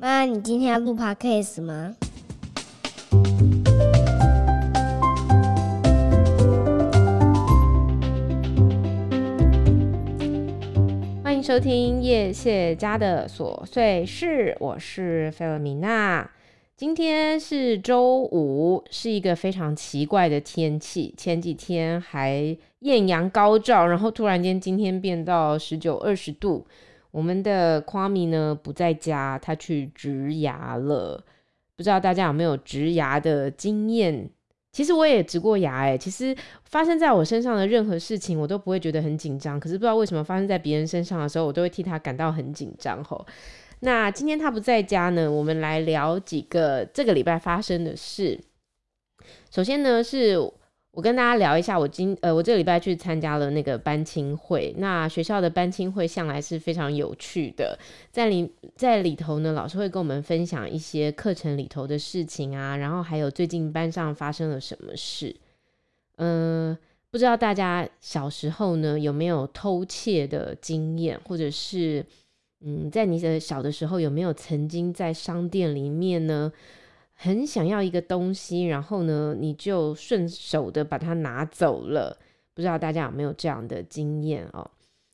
妈，你今天要录 podcast 吗？欢迎收听叶谢家的琐碎事，我是菲尔米娜。今天是周五，是一个非常奇怪的天气。前几天还艳阳高照，然后突然间今天变到十九、二十度。我们的夸米呢不在家，他去植牙了。不知道大家有没有植牙的经验？其实我也植过牙，哎，其实发生在我身上的任何事情，我都不会觉得很紧张。可是不知道为什么发生在别人身上的时候，我都会替他感到很紧张。吼。那今天他不在家呢，我们来聊几个这个礼拜发生的事。首先呢，是我跟大家聊一下，我今呃，我这个礼拜去参加了那个班亲会。那学校的班亲会向来是非常有趣的，在里在里头呢，老师会跟我们分享一些课程里头的事情啊，然后还有最近班上发生了什么事。嗯、不知道大家小时候呢有没有偷窃的经验，或者是？嗯，在你的小的时候，有没有曾经在商店里面呢，很想要一个东西，然后呢，你就顺手的把它拿走了？不知道大家有没有这样的经验哦？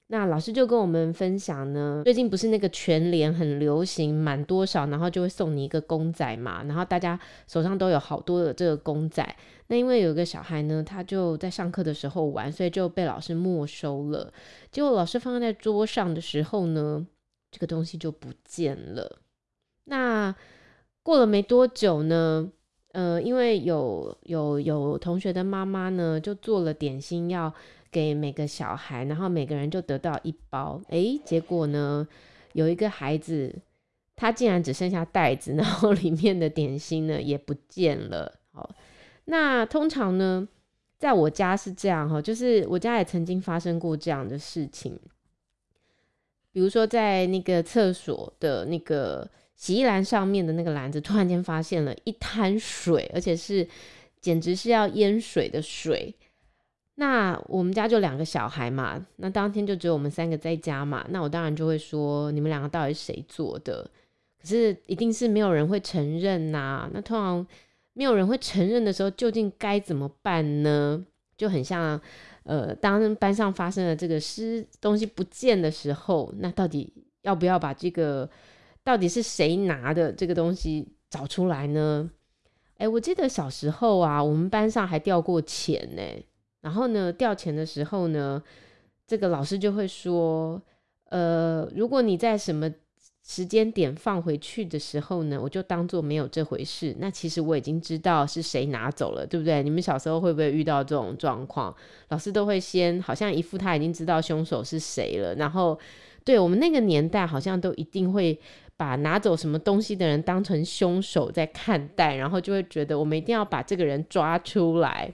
那老师就跟我们分享呢，最近不是那个全联很流行，满多少然后就会送你一个公仔嘛，然后大家手上都有好多的这个公仔。那因为有一个小孩呢，他就在上课的时候玩，所以就被老师没收了。结果老师放在桌上的时候呢，这个东西就不见了。那过了没多久呢，呃，因为有有有同学的妈妈呢，就做了点心要给每个小孩，然后每个人就得到一包。诶，结果呢，有一个孩子，他竟然只剩下袋子，然后里面的点心呢也不见了。好，那通常呢，在我家是这样哈，就是我家也曾经发生过这样的事情。比如说，在那个厕所的那个洗衣篮上面的那个篮子，突然间发现了一滩水，而且是简直是要淹水的水。那我们家就两个小孩嘛，那当天就只有我们三个在家嘛，那我当然就会说，你们两个到底谁做的？可是一定是没有人会承认呐。那通常没有人会承认的时候，究竟该怎么办呢？就很像。呃，当班上发生了这个失东西不见的时候，那到底要不要把这个到底是谁拿的这个东西找出来呢？哎，我记得小时候啊，我们班上还掉过钱呢。然后呢，掉钱的时候呢，这个老师就会说，呃，如果你在什么。时间点放回去的时候呢，我就当做没有这回事。那其实我已经知道是谁拿走了，对不对？你们小时候会不会遇到这种状况？老师都会先好像一副他已经知道凶手是谁了，然后对我们那个年代好像都一定会把拿走什么东西的人当成凶手在看待，然后就会觉得我们一定要把这个人抓出来。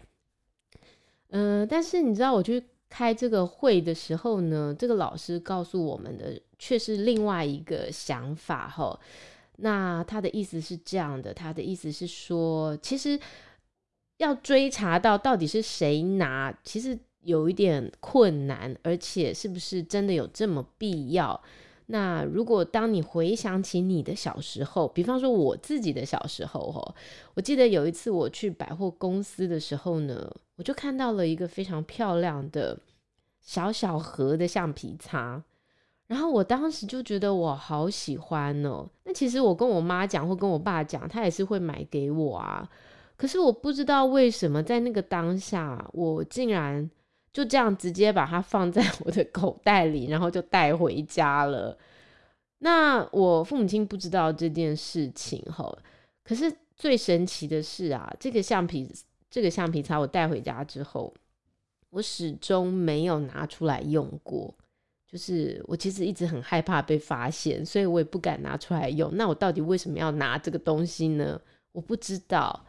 嗯、但是你知道我去开这个会的时候呢，这个老师告诉我们的。却是另外一个想法哈，那他的意思是这样的，他的意思是说，其实要追查到到底是谁拿，其实有一点困难，而且是不是真的有这么必要？那如果当你回想起你的小时候，比方说我自己的小时候哈，我记得有一次我去百货公司的时候呢，我就看到了一个非常漂亮的小小盒的橡皮擦。然后我当时就觉得我好喜欢哦。那其实我跟我妈讲或跟我爸讲，他也是会买给我啊。可是我不知道为什么在那个当下，我竟然就这样直接把它放在我的口袋里，然后就带回家了。那我父母亲不知道这件事情哈。可是最神奇的是啊，这个橡皮这个橡皮擦我带回家之后，我始终没有拿出来用过。就是我其实一直很害怕被发现，所以我也不敢拿出来用。那我到底为什么要拿这个东西呢？我不知道。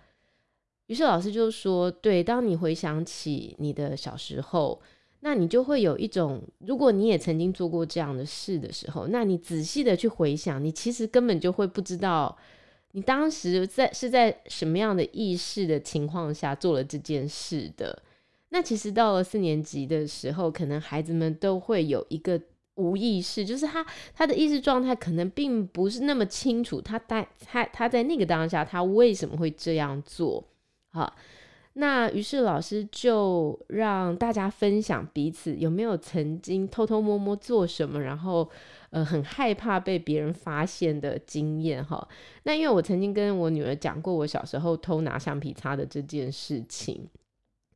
于是老师就说：“对，当你回想起你的小时候，那你就会有一种，如果你也曾经做过这样的事的时候，那你仔细的去回想，你其实根本就会不知道你当时在是在什么样的意识的情况下做了这件事的。”那其实到了四年级的时候，可能孩子们都会有一个无意识，就是他他的意识状态可能并不是那么清楚，他在他他在那个当下，他为什么会这样做？好，那于是老师就让大家分享彼此有没有曾经偷偷摸摸做什么，然后呃很害怕被别人发现的经验哈。那因为我曾经跟我女儿讲过我小时候偷拿橡皮擦的这件事情，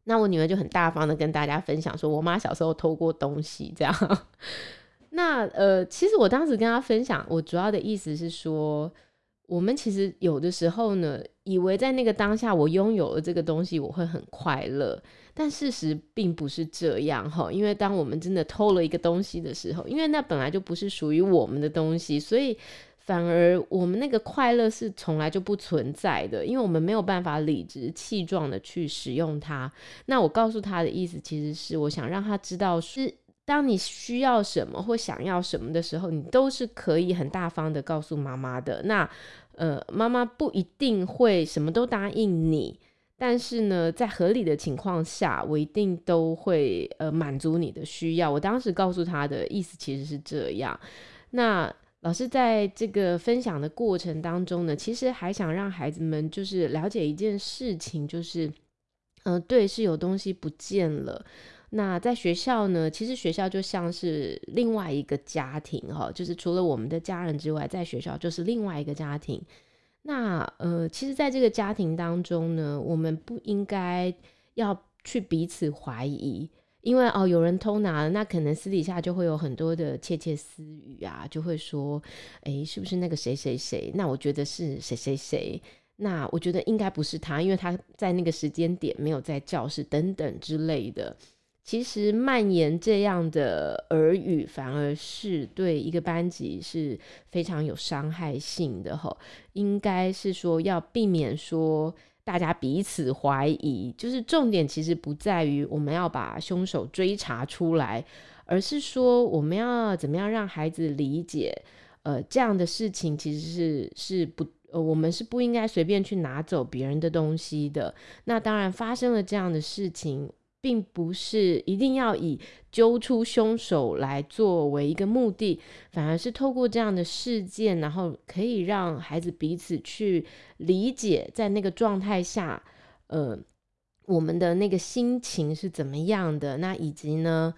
那我女儿就很大方的跟大家分享说，我妈小时候偷过东西这样。那呃，其实我当时跟她分享，我主要的意思是说，我们其实有的时候呢，以为在那个当下我拥有了这个东西，我会很快乐，但事实并不是这样哈。因为当我们真的偷了一个东西的时候，因为那本来就不是属于我们的东西，所以反而我们那个快乐是从来就不存在的，因为我们没有办法理直气壮的去使用它。那我告诉他的意思，其实是我想让他知道是。当你需要什么或想要什么的时候，你都是可以很大方的告诉妈妈的。那，呃，妈妈不一定会什么都答应你，但是呢，在合理的情况下，我一定都会呃满足你的需要。我当时告诉他的意思其实是这样。那老师在这个分享的过程当中呢，其实还想让孩子们就是了解一件事情，就是，呃，对，是有东西不见了。那在学校呢，其实学校就像是另外一个家庭哈，就是除了我们的家人之外，在学校就是另外一个家庭。那呃，其实在这个家庭当中呢，我们不应该要去彼此怀疑，因为哦，有人偷拿了，那可能私底下就会有很多的窃窃私语啊，就会说，诶，是不是那个谁谁谁？那我觉得是谁谁谁，那我觉得应该不是他，因为他在那个时间点没有在教室等等之类的。其实蔓延这样的耳语，反而是对一个班级是非常有伤害性的吼。应该是说要避免说大家彼此怀疑，就是重点其实不在于我们要把凶手追查出来，而是说我们要怎么样让孩子理解，呃，这样的事情其实是是不，呃，我们是不应该随便去拿走别人的东西的。那当然发生了这样的事情。并不是一定要以揪出凶手来作为一个目的，反而是透过这样的事件，然后可以让孩子彼此去理解，在那个状态下，呃，我们的那个心情是怎么样的。那以及呢，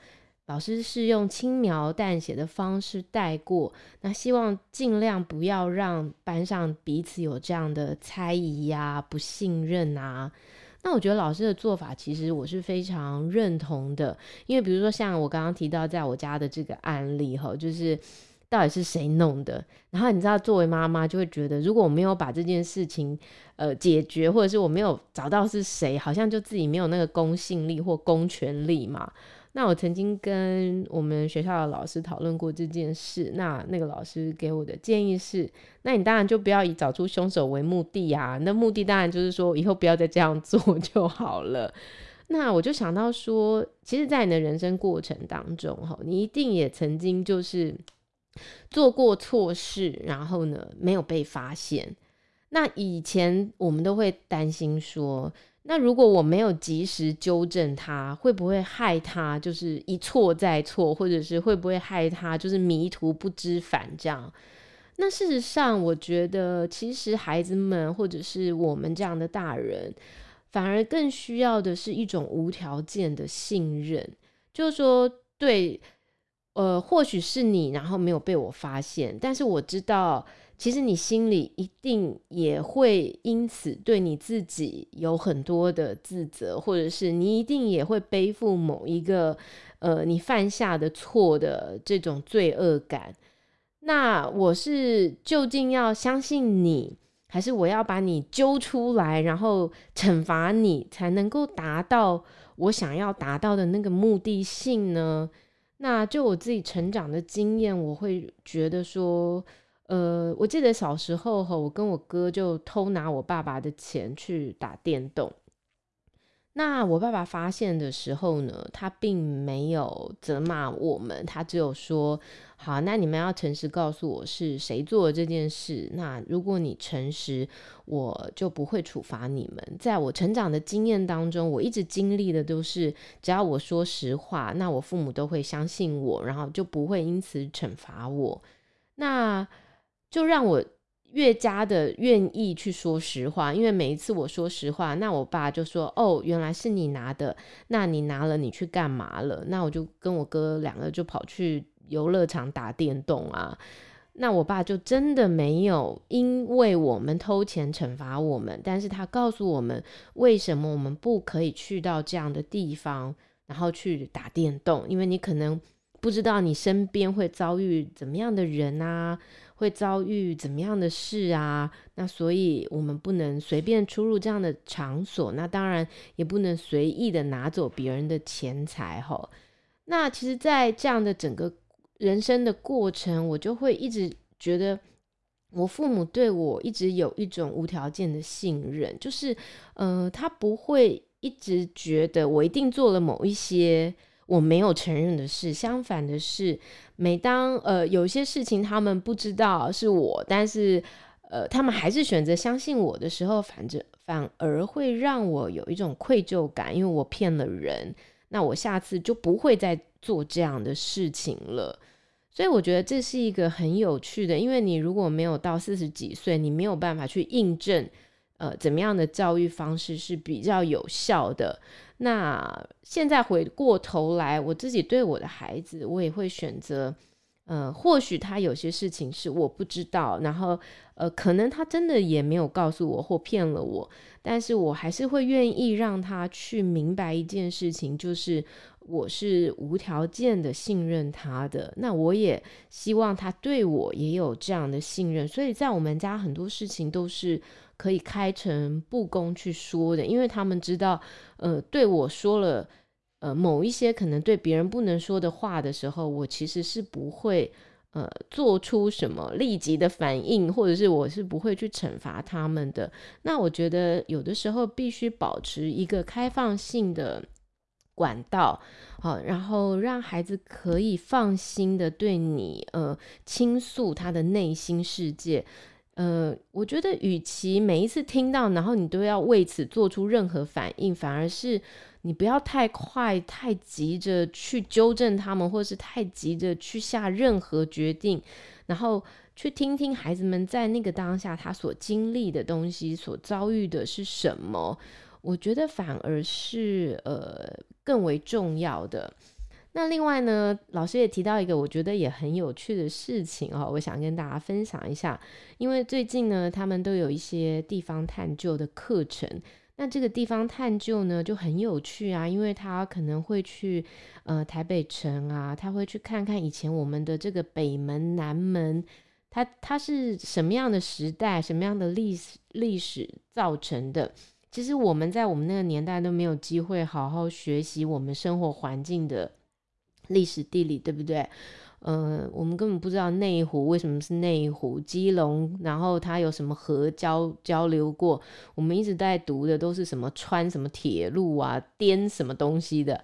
老师是用轻描淡写的方式带过，那希望尽量不要让班上彼此有这样的猜疑呀、不信任啊。那我觉得老师的做法其实我是非常认同的，因为比如说像我刚刚提到在我家的这个案例哈，就是到底是谁弄的？然后你知道，作为妈妈就会觉得，如果我没有把这件事情呃解决，或者是我没有找到是谁，好像就自己没有那个公信力或公权力嘛。那我曾经跟我们学校的老师讨论过这件事，那那个老师给我的建议是，那你当然就不要以找出凶手为目的啊，那目的当然就是说以后不要再这样做 就好了。那我就想到说，其实，在你的人生过程当中，哈，你一定也曾经就是做过错事，然后呢，没有被发现。那以前我们都会担心说，那如果我没有及时纠正他，会不会害他就是一错再错，或者是会不会害他就是迷途不知返这样？那事实上，我觉得其实孩子们或者是我们这样的大人，反而更需要的是一种无条件的信任，就是说，对，呃，或许是你，然后没有被我发现，但是我知道。其实你心里一定也会因此对你自己有很多的自责，或者是你一定也会背负某一个呃你犯下的错的这种罪恶感。那我是究竟要相信你，还是我要把你揪出来，然后惩罚你，才能够达到我想要达到的那个目的性呢？那就我自己成长的经验，我会觉得说。呃，我记得小时候哈，我跟我哥就偷拿我爸爸的钱去打电动。那我爸爸发现的时候呢，他并没有责骂我们，他只有说：“好，那你们要诚实告诉我是谁做的这件事。那如果你诚实，我就不会处罚你们。”在我成长的经验当中，我一直经历的都是，只要我说实话，那我父母都会相信我，然后就不会因此惩罚我。那就让我。越加的愿意去说实话，因为每一次我说实话，那我爸就说：“哦，原来是你拿的，那你拿了，你去干嘛了？”那我就跟我哥两个就跑去游乐场打电动啊。那我爸就真的没有因为我们偷钱惩罚我们，但是他告诉我们为什么我们不可以去到这样的地方，然后去打电动，因为你可能不知道你身边会遭遇怎么样的人啊。会遭遇怎么样的事啊？那所以我们不能随便出入这样的场所，那当然也不能随意的拿走别人的钱财哈。那其实，在这样的整个人生的过程，我就会一直觉得，我父母对我一直有一种无条件的信任，就是，呃，他不会一直觉得我一定做了某一些。我没有承认的事，相反的是，每当呃有些事情他们不知道是我，但是呃他们还是选择相信我的时候，反正反而会让我有一种愧疚感，因为我骗了人，那我下次就不会再做这样的事情了。所以我觉得这是一个很有趣的，因为你如果没有到四十几岁，你没有办法去印证。呃，怎么样的教育方式是比较有效的？那现在回过头来，我自己对我的孩子，我也会选择，呃，或许他有些事情是我不知道，然后，呃，可能他真的也没有告诉我或骗了我，但是我还是会愿意让他去明白一件事情，就是我是无条件的信任他的。那我也希望他对我也有这样的信任，所以在我们家很多事情都是。可以开诚布公去说的，因为他们知道，呃，对我说了，呃，某一些可能对别人不能说的话的时候，我其实是不会，呃，做出什么立即的反应，或者是我是不会去惩罚他们的。那我觉得有的时候必须保持一个开放性的管道，好，然后让孩子可以放心的对你，呃，倾诉他的内心世界。呃，我觉得，与其每一次听到，然后你都要为此做出任何反应，反而是你不要太快、太急着去纠正他们，或是太急着去下任何决定，然后去听听孩子们在那个当下他所经历的东西、所遭遇的是什么。我觉得反而是呃更为重要的。那另外呢，老师也提到一个我觉得也很有趣的事情哦，我想跟大家分享一下。因为最近呢，他们都有一些地方探究的课程。那这个地方探究呢就很有趣啊，因为他可能会去呃台北城啊，他会去看看以前我们的这个北门、南门，它它是什么样的时代、什么样的历史历史造成的。其实我们在我们那个年代都没有机会好好学习我们生活环境的。历史地理对不对？嗯、我们根本不知道内湖为什么是内湖，基隆，然后它有什么河交交流过？我们一直在读的都是什么川什么铁路啊，滇什么东西的。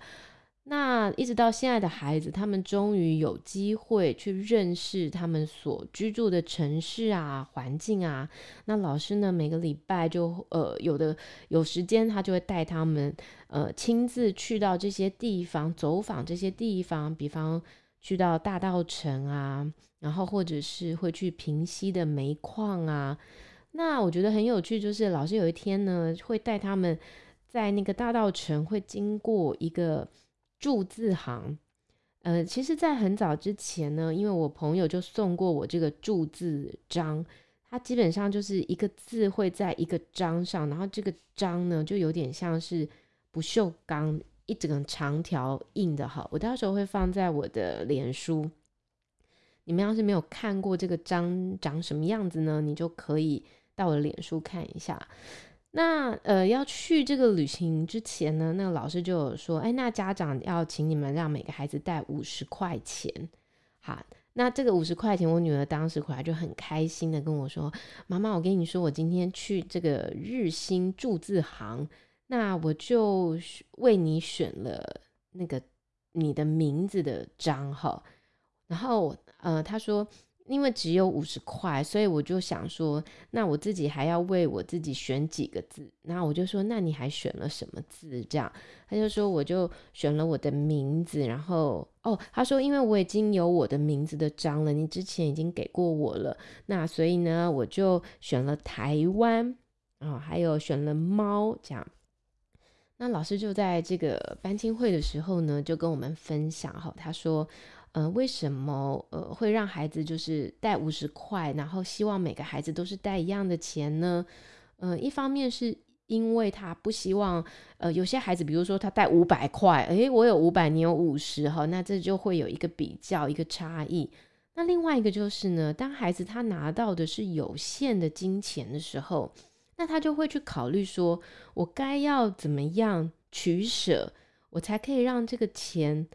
那一直到现在的孩子，他们终于有机会去认识他们所居住的城市啊、环境啊。那老师呢，每个礼拜就呃有的有时间，他就会带他们呃亲自去到这些地方走访这些地方，比方去到大道城啊，然后或者是会去平溪的煤矿啊。那我觉得很有趣，就是老师有一天呢会带他们在那个大道城会经过一个。注字行，呃，其实，在很早之前呢，因为我朋友就送过我这个注字章，它基本上就是一个字会在一个章上，然后这个章呢，就有点像是不锈钢一整个长条印的。哈，我到时候会放在我的脸书，你们要是没有看过这个章长什么样子呢，你就可以到我的脸书看一下。那呃，要去这个旅行之前呢，那个老师就有说，哎，那家长要请你们让每个孩子带五十块钱。好，那这个五十块钱，我女儿当时回来就很开心的跟我说，妈妈，我跟你说，我今天去这个日新注字行，那我就为你选了那个你的名字的章哈。然后呃，他说。因为只有五十块，所以我就想说，那我自己还要为我自己选几个字。然后我就说，那你还选了什么字？这样他就说，我就选了我的名字。然后哦，他说，因为我已经有我的名字的章了，你之前已经给过我了，那所以呢，我就选了台湾啊、哦，还有选了猫这样。那老师就在这个班亲会的时候呢，就跟我们分享哈，他说。呃，为什么呃会让孩子就是带五十块，然后希望每个孩子都是带一样的钱呢？呃，一方面是因为他不希望，呃，有些孩子比如说他带五百块，诶，我有五百，你有五十，哈，那这就会有一个比较，一个差异。那另外一个就是呢，当孩子他拿到的是有限的金钱的时候，那他就会去考虑说，我该要怎么样取舍，我才可以让这个钱。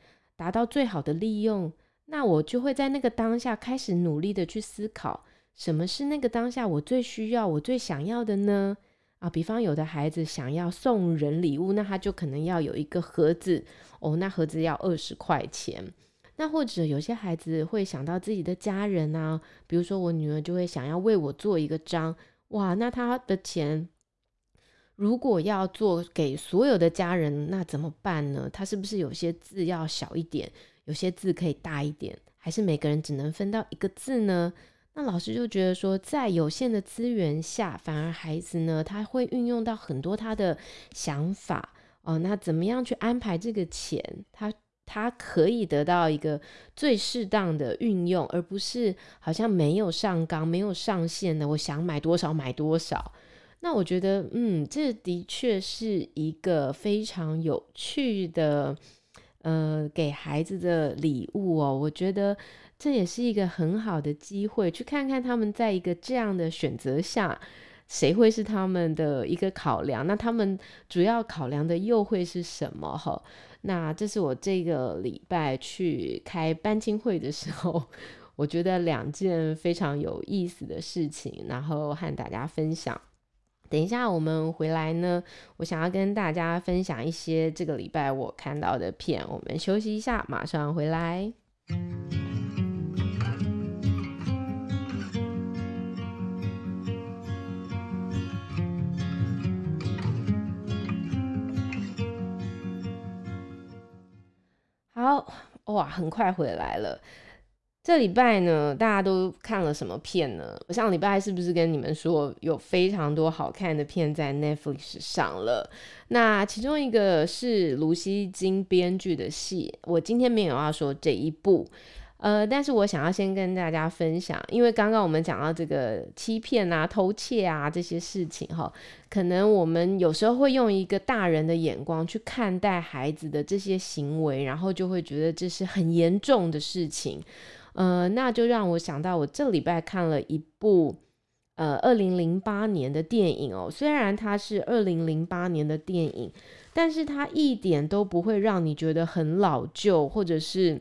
达到最好的利用，那我就会在那个当下开始努力的去思考，什么是那个当下我最需要、我最想要的呢？啊，比方有的孩子想要送人礼物，那他就可能要有一个盒子哦，那盒子要二十块钱。那或者有些孩子会想到自己的家人啊，比如说我女儿就会想要为我做一个章，哇，那他的钱。如果要做给所有的家人，那怎么办呢？他是不是有些字要小一点，有些字可以大一点，还是每个人只能分到一个字呢？那老师就觉得说，在有限的资源下，反而孩子呢，他会运用到很多他的想法哦。那怎么样去安排这个钱？他他可以得到一个最适当的运用，而不是好像没有上纲、没有上限的，我想买多少买多少。那我觉得，嗯，这的确是一个非常有趣的，呃，给孩子的礼物哦。我觉得这也是一个很好的机会，去看看他们在一个这样的选择下，谁会是他们的一个考量。那他们主要考量的又会是什么？哈，那这是我这个礼拜去开班亲会的时候，我觉得两件非常有意思的事情，然后和大家分享。等一下，我们回来呢，我想要跟大家分享一些这个礼拜我看到的片。我们休息一下，马上回来。好，哇，很快回来了。这礼拜呢，大家都看了什么片呢？我上礼拜是不是跟你们说有非常多好看的片在 Netflix 上了？那其中一个是卢熙京编剧的戏，我今天没有要说这一部，呃，但是我想要先跟大家分享，因为刚刚我们讲到这个欺骗啊、偷窃啊这些事情哈，可能我们有时候会用一个大人的眼光去看待孩子的这些行为，然后就会觉得这是很严重的事情。呃，那就让我想到，我这礼拜看了一部呃二零零八年的电影哦。虽然它是二零零八年的电影，但是它一点都不会让你觉得很老旧，或者是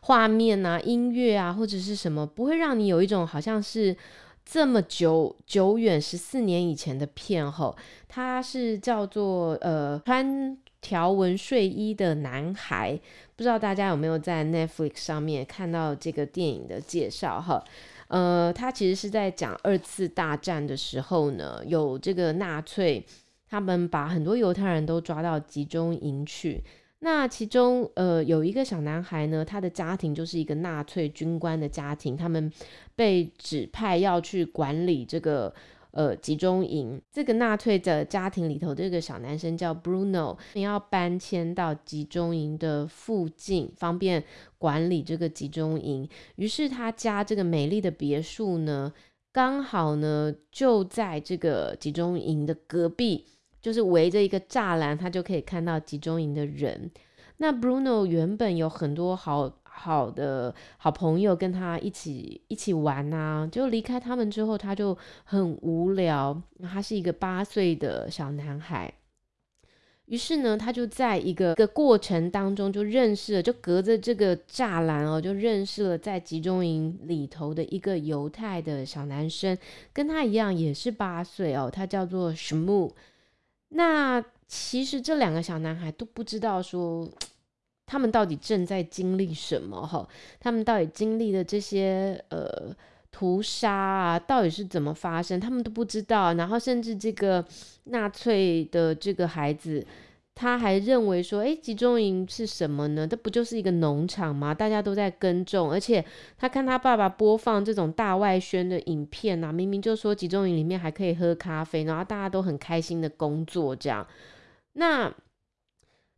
画面啊、音乐啊，或者是什么，不会让你有一种好像是这么久久远十四年以前的片后。它是叫做呃穿条纹睡衣的男孩。不知道大家有没有在 Netflix 上面看到这个电影的介绍哈？呃，他其实是在讲二次大战的时候呢，有这个纳粹，他们把很多犹太人都抓到集中营去。那其中呃有一个小男孩呢，他的家庭就是一个纳粹军官的家庭，他们被指派要去管理这个。呃，集中营这个纳粹的家庭里头，这个小男生叫 Bruno，要搬迁到集中营的附近，方便管理这个集中营。于是他家这个美丽的别墅呢，刚好呢就在这个集中营的隔壁，就是围着一个栅栏，他就可以看到集中营的人。那 Bruno 原本有很多好。好的好朋友跟他一起一起玩啊，就离开他们之后，他就很无聊。他是一个八岁的小男孩，于是呢，他就在一个个过程当中就认识了，就隔着这个栅栏哦，就认识了在集中营里头的一个犹太的小男生，跟他一样也是八岁哦，他叫做 Shmu。那其实这两个小男孩都不知道说，他们到底正在经历什么哈，他们到底经历的这些呃屠杀啊，到底是怎么发生，他们都不知道。然后甚至这个纳粹的这个孩子。他还认为说，诶，集中营是什么呢？这不就是一个农场吗？大家都在耕种，而且他看他爸爸播放这种大外宣的影片啊，明明就说集中营里面还可以喝咖啡，然后大家都很开心的工作这样。那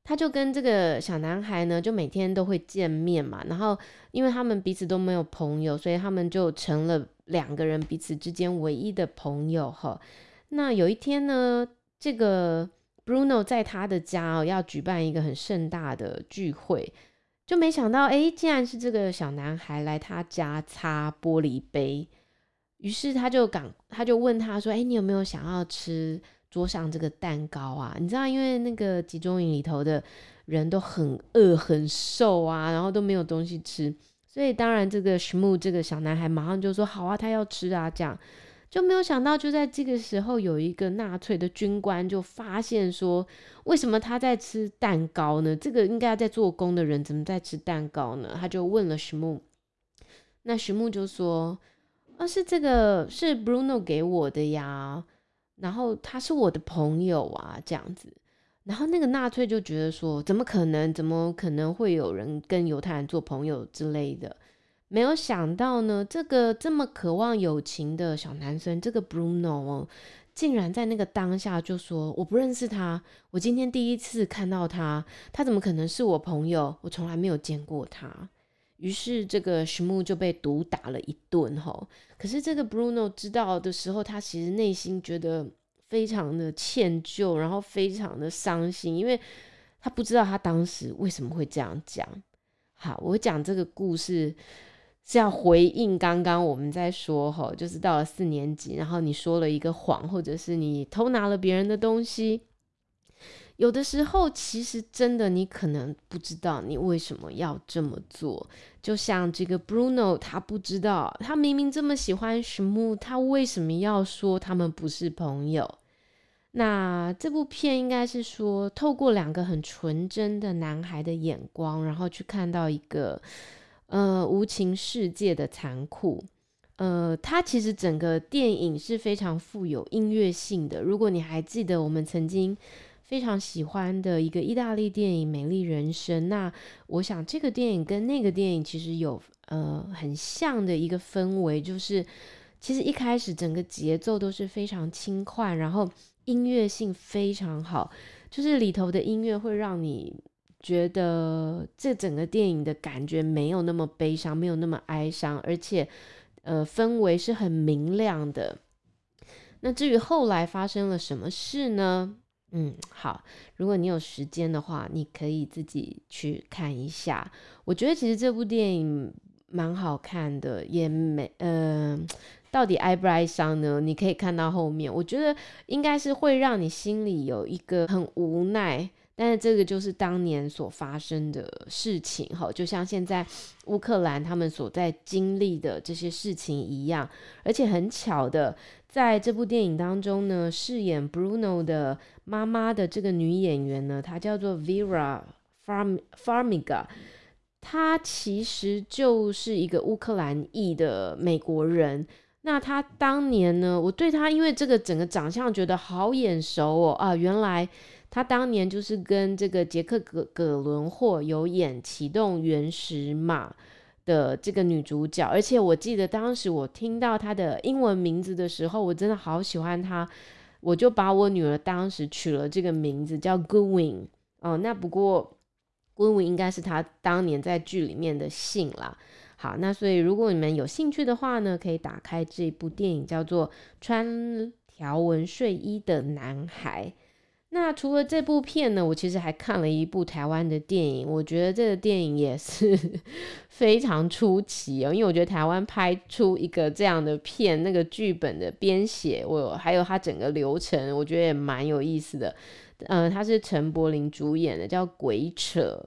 他就跟这个小男孩呢，就每天都会见面嘛，然后因为他们彼此都没有朋友，所以他们就成了两个人彼此之间唯一的朋友哈。那有一天呢，这个。Bruno 在他的家哦，要举办一个很盛大的聚会，就没想到，哎，竟然是这个小男孩来他家擦玻璃杯。于是他就赶，他就问他说：“哎，你有没有想要吃桌上这个蛋糕啊？你知道，因为那个集中营里头的人都很饿、很瘦啊，然后都没有东西吃，所以当然这个 Shmu 这个小男孩马上就说：好啊，他要吃啊，这样。”就没有想到，就在这个时候，有一个纳粹的军官就发现说：“为什么他在吃蛋糕呢？这个应该在做工的人怎么在吃蛋糕呢？”他就问了徐木，那徐木就说：“啊，是这个是 Bruno 给我的呀，然后他是我的朋友啊，这样子。”然后那个纳粹就觉得说：“怎么可能？怎么可能会有人跟犹太人做朋友之类的？”没有想到呢，这个这么渴望友情的小男生，这个 Bruno 哦，竟然在那个当下就说：“我不认识他，我今天第一次看到他，他怎么可能是我朋友？我从来没有见过他。”于是这个 Shmu 就被毒打了一顿吼。可是这个 Bruno 知道的时候，他其实内心觉得非常的歉疚，然后非常的伤心，因为他不知道他当时为什么会这样讲。好，我讲这个故事。是要回应刚刚我们在说吼，就是到了四年级，然后你说了一个谎，或者是你偷拿了别人的东西，有的时候其实真的你可能不知道你为什么要这么做。就像这个 Bruno，他不知道，他明明这么喜欢 Shmu，他为什么要说他们不是朋友？那这部片应该是说，透过两个很纯真的男孩的眼光，然后去看到一个。呃，无情世界的残酷。呃，它其实整个电影是非常富有音乐性的。如果你还记得我们曾经非常喜欢的一个意大利电影《美丽人生》，那我想这个电影跟那个电影其实有呃很像的一个氛围，就是其实一开始整个节奏都是非常轻快，然后音乐性非常好，就是里头的音乐会让你。觉得这整个电影的感觉没有那么悲伤，没有那么哀伤，而且，呃，氛围是很明亮的。那至于后来发生了什么事呢？嗯，好，如果你有时间的话，你可以自己去看一下。我觉得其实这部电影蛮好看的，也没，呃，到底哀不哀伤呢？你可以看到后面，我觉得应该是会让你心里有一个很无奈。但是这个就是当年所发生的事情，哈，就像现在乌克兰他们所在经历的这些事情一样。而且很巧的，在这部电影当中呢，饰演 Bruno 的妈妈的这个女演员呢，她叫做 Vera Farm Farmiga，她其实就是一个乌克兰裔的美国人。那她当年呢，我对她因为这个整个长相觉得好眼熟哦，啊，原来。她当年就是跟这个杰克·葛葛伦霍有演《启动原始码》的这个女主角，而且我记得当时我听到她的英文名字的时候，我真的好喜欢她，我就把我女儿当时取了这个名字叫 Goodwin 哦。那不过 Gwyn 应该是她当年在剧里面的姓啦。好，那所以如果你们有兴趣的话呢，可以打开这部电影，叫做《穿条纹睡衣的男孩》。那除了这部片呢，我其实还看了一部台湾的电影，我觉得这个电影也是 非常出奇哦，因为我觉得台湾拍出一个这样的片，那个剧本的编写，我还有它整个流程，我觉得也蛮有意思的。嗯、呃，它是陈柏霖主演的，叫《鬼扯》。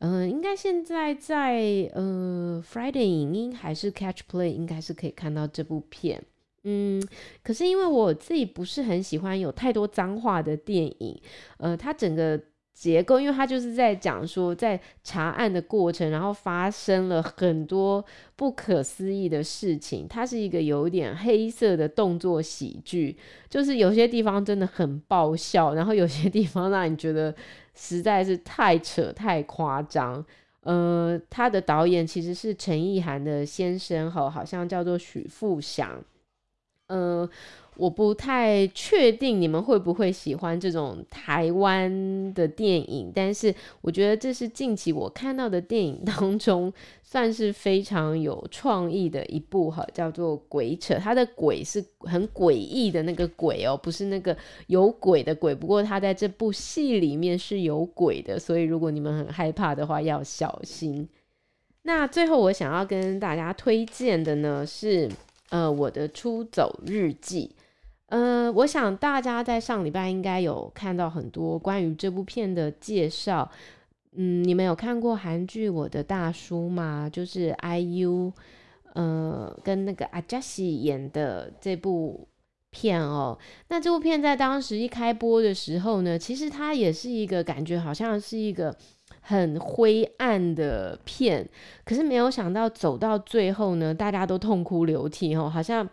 嗯、应该现在在呃 Friday 影音还是 Catch Play，应该是可以看到这部片。嗯，可是因为我自己不是很喜欢有太多脏话的电影，呃，它整个结构，因为它就是在讲说，在查案的过程，然后发生了很多不可思议的事情。它是一个有点黑色的动作喜剧，就是有些地方真的很爆笑，然后有些地方让你觉得实在是太扯太夸张。呃，他的导演其实是陈意涵的先生，吼，好像叫做许富祥。呃，我不太确定你们会不会喜欢这种台湾的电影，但是我觉得这是近期我看到的电影当中算是非常有创意的一部哈，叫做《鬼扯》。它的“鬼”是很诡异的那个“鬼”哦，不是那个有鬼的“鬼”。不过它在这部戏里面是有鬼的，所以如果你们很害怕的话，要小心。那最后我想要跟大家推荐的呢是。呃，我的出走日记。呃，我想大家在上礼拜应该有看到很多关于这部片的介绍。嗯，你们有看过韩剧《我的大叔》吗？就是 IU，呃，跟那个阿加西演的这部片哦。那这部片在当时一开播的时候呢，其实它也是一个感觉，好像是一个。很灰暗的片，可是没有想到走到最后呢，大家都痛哭流涕哦，好像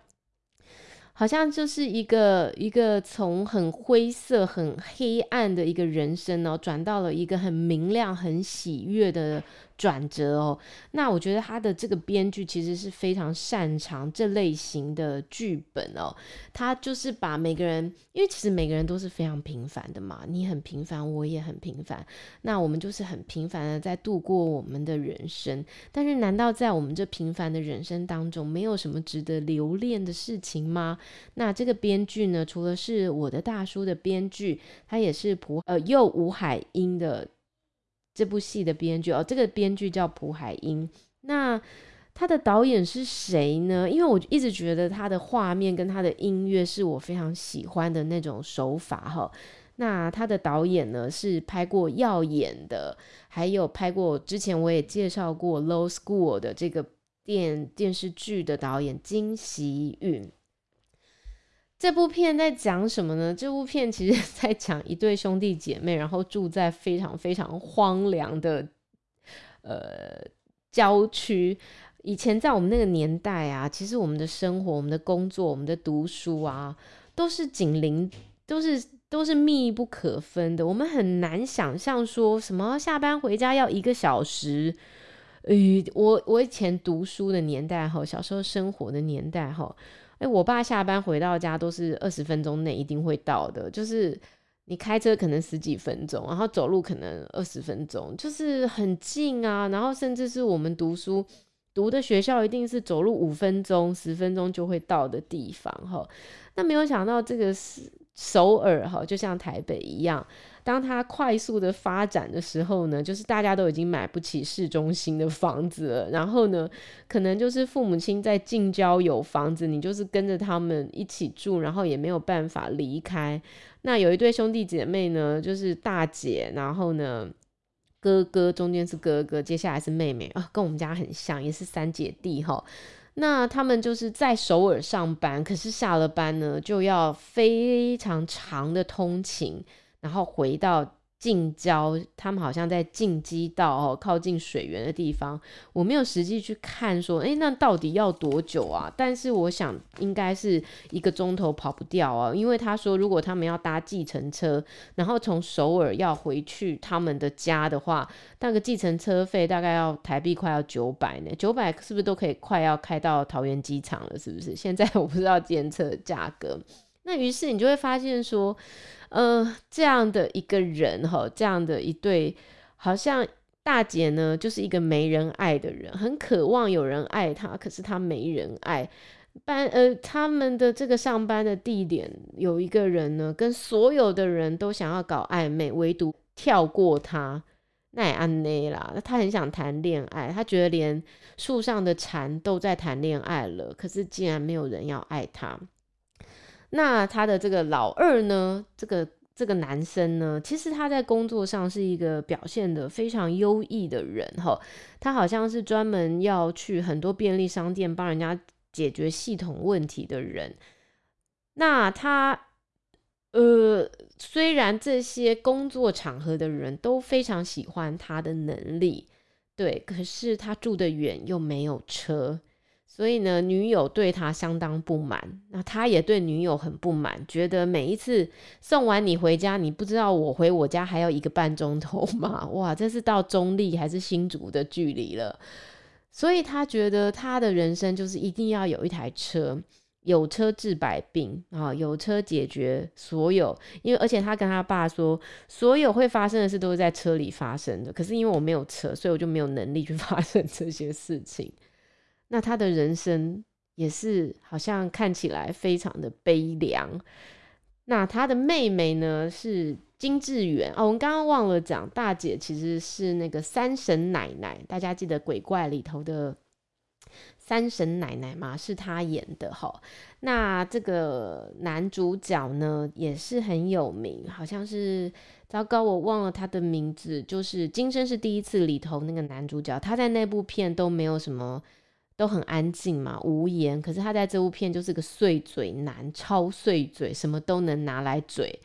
好像就是一个一个从很灰色、很黑暗的一个人生呢，转到了一个很明亮、很喜悦的。转折哦，那我觉得他的这个编剧其实是非常擅长这类型的剧本哦。他就是把每个人，因为其实每个人都是非常平凡的嘛，你很平凡，我也很平凡，那我们就是很平凡的在度过我们的人生。但是，难道在我们这平凡的人生当中，没有什么值得留恋的事情吗？那这个编剧呢，除了是我的大叔的编剧，他也是朴呃又吴海英的。这部戏的编剧哦，这个编剧叫朴海英。那他的导演是谁呢？因为我一直觉得他的画面跟他的音乐是我非常喜欢的那种手法哈。那他的导演呢，是拍过《耀眼》的，还有拍过之前我也介绍过《Low School》的这个电电视剧的导演金熙允。这部片在讲什么呢？这部片其实 在讲一对兄弟姐妹，然后住在非常非常荒凉的呃郊区。以前在我们那个年代啊，其实我们的生活、我们的工作、我们的读书啊，都是紧邻，都是都是密不可分的。我们很难想象说什么下班回家要一个小时。呃，我我以前读书的年代哈，小时候生活的年代哈。哎，我爸下班回到家都是二十分钟内一定会到的，就是你开车可能十几分钟，然后走路可能二十分钟，就是很近啊。然后甚至是我们读书读的学校，一定是走路五分钟、十分钟就会到的地方哈。那没有想到这个是首尔哈，就像台北一样。当它快速的发展的时候呢，就是大家都已经买不起市中心的房子了，然后呢，可能就是父母亲在近郊有房子，你就是跟着他们一起住，然后也没有办法离开。那有一对兄弟姐妹呢，就是大姐，然后呢，哥哥中间是哥哥，接下来是妹妹啊，跟我们家很像，也是三姐弟哈。那他们就是在首尔上班，可是下了班呢，就要非常长的通勤。然后回到近郊，他们好像在近畿道哦，靠近水源的地方。我没有实际去看，说，诶，那到底要多久啊？但是我想应该是一个钟头跑不掉啊，因为他说，如果他们要搭计程车，然后从首尔要回去他们的家的话，那个计程车费大概要台币快要九百呢，九百是不是都可以快要开到桃园机场了？是不是？现在我不知道计程车价格。那于是你就会发现说。呃，这样的一个人哈，这样的一对，好像大姐呢，就是一个没人爱的人，很渴望有人爱她，可是她没人爱。班呃，他们的这个上班的地点有一个人呢，跟所有的人都想要搞暧昧，唯独跳过他，那也安内啦。他很想谈恋爱，他觉得连树上的蝉都在谈恋爱了，可是竟然没有人要爱他。那他的这个老二呢？这个这个男生呢？其实他在工作上是一个表现得非常优异的人哈。他好像是专门要去很多便利商店帮人家解决系统问题的人。那他，呃，虽然这些工作场合的人都非常喜欢他的能力，对，可是他住得远又没有车。所以呢，女友对他相当不满，那他也对女友很不满，觉得每一次送完你回家，你不知道我回我家还要一个半钟头吗？哇，这是到中立还是新竹的距离了。所以他觉得他的人生就是一定要有一台车，有车治百病啊，有车解决所有。因为而且他跟他爸说，所有会发生的事都是在车里发生的。可是因为我没有车，所以我就没有能力去发生这些事情。那他的人生也是好像看起来非常的悲凉。那他的妹妹呢是金智媛哦，我们刚刚忘了讲，大姐其实是那个三婶奶奶，大家记得鬼怪里头的三婶奶奶吗？是她演的哈。那这个男主角呢也是很有名，好像是糟糕，我忘了他的名字，就是《今生是第一次》里头那个男主角，他在那部片都没有什么。都很安静嘛，无言。可是他在这部片就是个碎嘴男，超碎嘴，什么都能拿来嘴。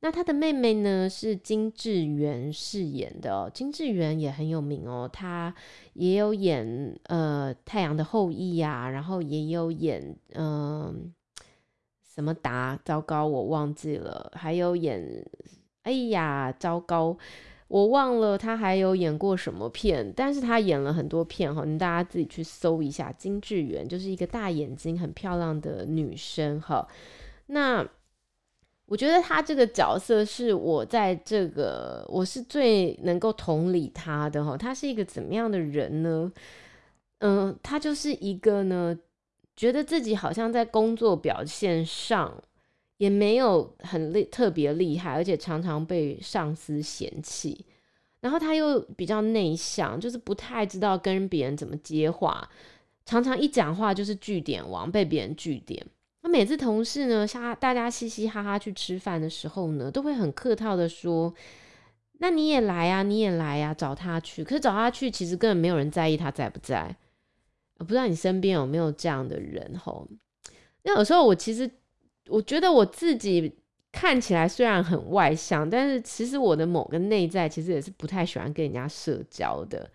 那他的妹妹呢，是金智媛饰演的。金智媛也很有名哦，她也有演呃《太阳的后裔》呀，然后也有演嗯、什么达，糟糕，我忘记了，还有演哎呀，糟糕。我忘了他还有演过什么片，但是他演了很多片哈，你大家自己去搜一下。金智媛就是一个大眼睛、很漂亮的女生哈。那我觉得她这个角色是我在这个我是最能够同理她的哈。她是一个怎么样的人呢？嗯，她就是一个呢，觉得自己好像在工作表现上。也没有很厉特别厉害，而且常常被上司嫌弃。然后他又比较内向，就是不太知道跟别人怎么接话，常常一讲话就是句点王，被别人句点。那每次同事呢，像大家嘻嘻哈哈去吃饭的时候呢，都会很客套的说：“那你也来啊，你也来啊，找他去。”可是找他去，其实根本没有人在意他在不在。我不知道你身边有没有这样的人吼？那有时候我其实。我觉得我自己看起来虽然很外向，但是其实我的某个内在其实也是不太喜欢跟人家社交的。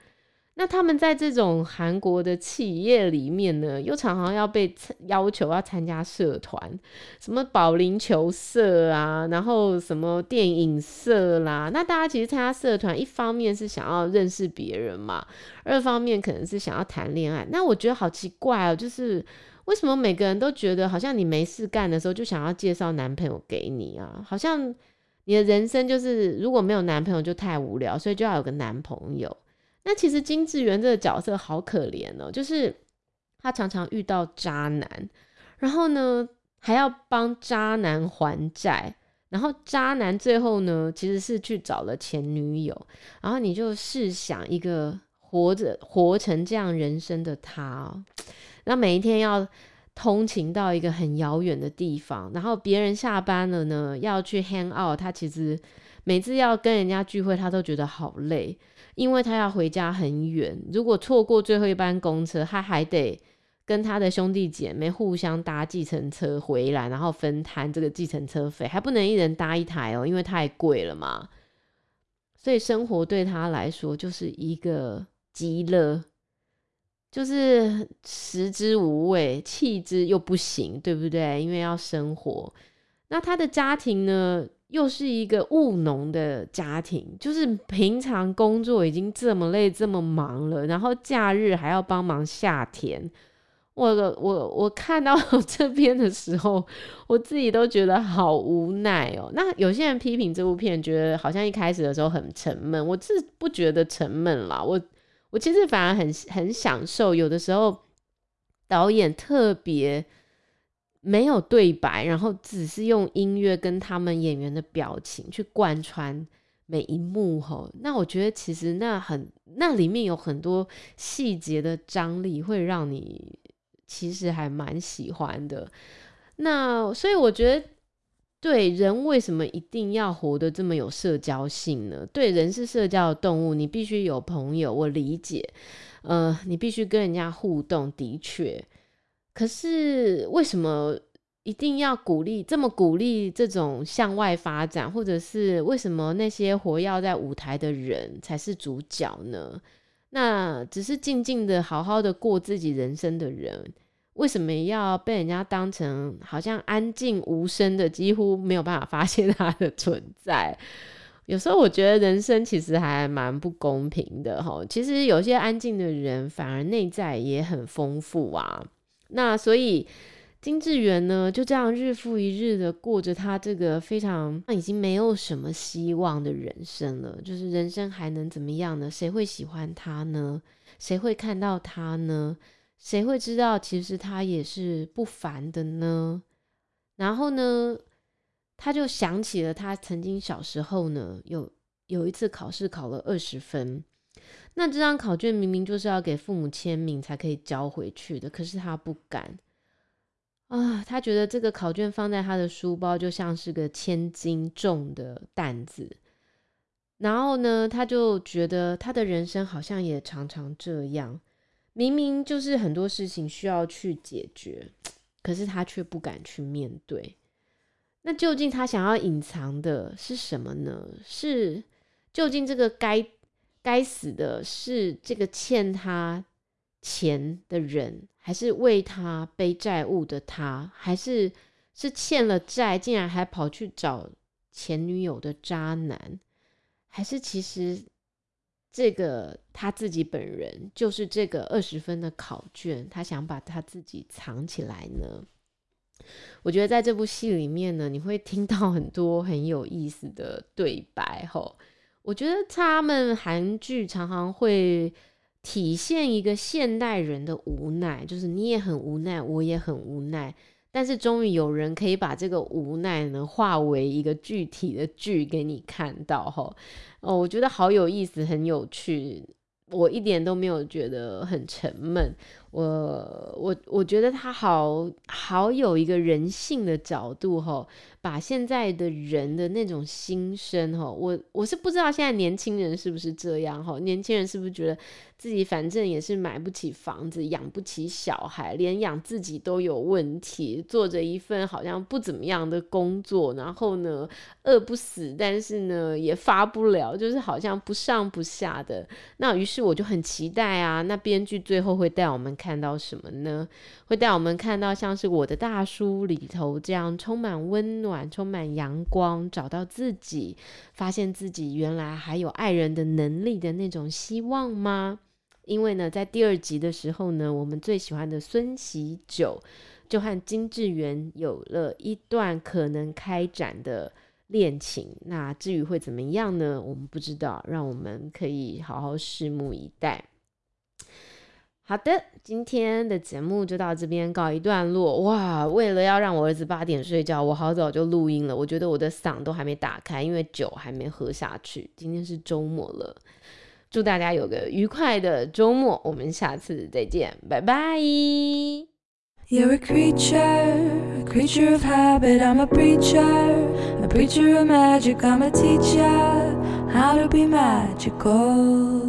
那他们在这种韩国的企业里面呢，又常常要被要求要参加社团，什么保龄球社啊，然后什么电影社啦。那大家其实参加社团，一方面是想要认识别人嘛，二方面可能是想要谈恋爱。那我觉得好奇怪哦，就是。为什么每个人都觉得好像你没事干的时候就想要介绍男朋友给你啊？好像你的人生就是如果没有男朋友就太无聊，所以就要有个男朋友。那其实金智媛这个角色好可怜哦，就是她常常遇到渣男，然后呢还要帮渣男还债，然后渣男最后呢其实是去找了前女友，然后你就试想一个活着活成这样人生的他哦。那每一天要通勤到一个很遥远的地方，然后别人下班了呢，要去 hang out，他其实每次要跟人家聚会，他都觉得好累，因为他要回家很远。如果错过最后一班公车，他还得跟他的兄弟姐妹互相搭计程车回来，然后分摊这个计程车费，还不能一人搭一台哦，因为太贵了嘛。所以生活对他来说就是一个极乐。就是食之无味，弃之又不行，对不对？因为要生活。那他的家庭呢，又是一个务农的家庭，就是平常工作已经这么累、这么忙了，然后假日还要帮忙下田。我我我看到 这边的时候，我自己都觉得好无奈哦。那有些人批评这部片，觉得好像一开始的时候很沉闷，我是不觉得沉闷啦，我。我其实反而很很享受，有的时候导演特别没有对白，然后只是用音乐跟他们演员的表情去贯穿每一幕吼。那我觉得其实那很那里面有很多细节的张力，会让你其实还蛮喜欢的。那所以我觉得。对，人为什么一定要活得这么有社交性呢？对，人是社交的动物，你必须有朋友。我理解，呃，你必须跟人家互动，的确。可是为什么一定要鼓励这么鼓励这种向外发展，或者是为什么那些活要在舞台的人才是主角呢？那只是静静的好好的过自己人生的人，为什么要被人家当成好像安静无声的，几乎没有办法发现他的存在？有时候我觉得人生其实还蛮不公平的齁。其实有些安静的人反而内在也很丰富啊。那所以金智媛呢，就这样日复一日的过着他这个非常已经没有什么希望的人生了。就是人生还能怎么样呢？谁会喜欢他呢？谁会看到他呢？谁会知道其实他也是不凡的呢？然后呢，他就想起了他曾经小时候呢，有有一次考试考了二十分，那这张考卷明明就是要给父母签名才可以交回去的，可是他不敢。啊，他觉得这个考卷放在他的书包就像是个千斤重的担子，然后呢，他就觉得他的人生好像也常常这样，明明就是很多事情需要去解决，可是他却不敢去面对。那究竟他想要隐藏的是什么呢？是究竟这个该该死的是这个欠他钱的人，还是为他背债务的他，还是是欠了债竟然还跑去找前女友的渣男，还是其实这个他自己本人就是这个二十分的考卷，他想把他自己藏起来呢？我觉得在这部戏里面呢，你会听到很多很有意思的对白。吼，我觉得他们韩剧常常会体现一个现代人的无奈，就是你也很无奈，我也很无奈，但是终于有人可以把这个无奈呢化为一个具体的剧给你看到。吼，哦，我觉得好有意思，很有趣，我一点都没有觉得很沉闷。我我我觉得他好好有一个人性的角度吼，把现在的人的那种心声吼，我我是不知道现在年轻人是不是这样吼，年轻人是不是觉得自己反正也是买不起房子，养不起小孩，连养自己都有问题，做着一份好像不怎么样的工作，然后呢饿不死，但是呢也发不了，就是好像不上不下的。那于是我就很期待啊，那编剧最后会带我们。看到什么呢？会带我们看到像是我的大叔里头这样充满温暖、充满阳光，找到自己，发现自己原来还有爱人的能力的那种希望吗？因为呢，在第二集的时候呢，我们最喜欢的孙喜九就和金智媛有了一段可能开展的恋情。那至于会怎么样呢？我们不知道，让我们可以好好拭目以待。好的，今天的节目就到这边告一段落。哇，为了要让我儿子八点睡觉，我好早就录音了。我觉得我的嗓都还没打开，因为酒还没喝下去。今天是周末了，祝大家有个愉快的周末。我们下次再见，拜拜。You're a creature, a creature of habit. I'm a preacher, a preacher of magic. I'm a teacher, how to be magical.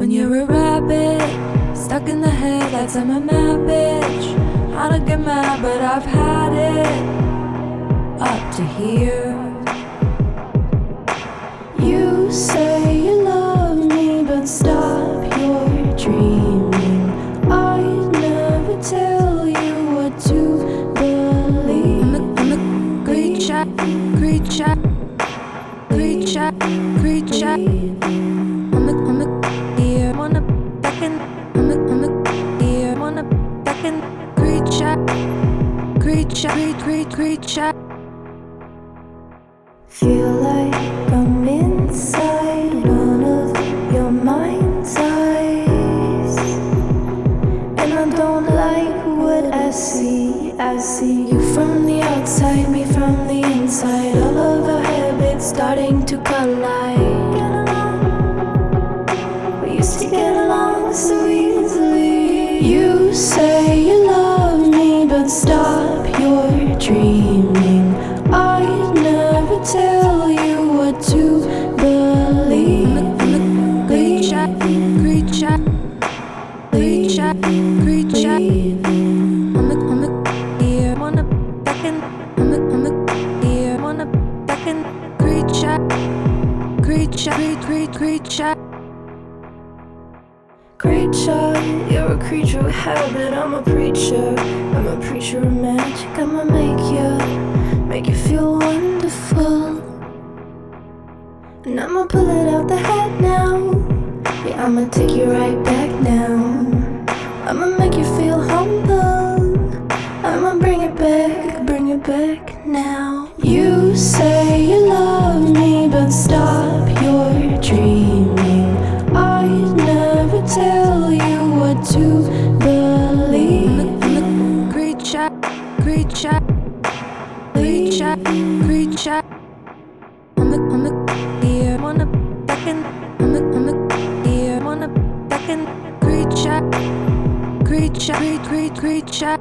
When you're a rabbit, stuck in the headlights, I'm a mad bitch. I don't get mad, but I've had it up to here. You say you love me, but stop your dreaming. I'd never tell you what to believe. I'm a, I'm a creature, creature, creature, creature. Creature, creature. Feel like tell you what to believe. Creature, creature, creature, creature. I'm a, I'm a ear, wanna beckon I'm a, I'm a ear, wanna beckon Creature, creature, creature, creature. Creature, you're a creature of habit. I'm a preacher, I'm a preacher of magic. I'm a man. And pull it out the hat now. Yeah, I'ma take you right back now. I'ma make you feel humble. I'ma bring it back, bring it back now. You say you love me, but stop great job.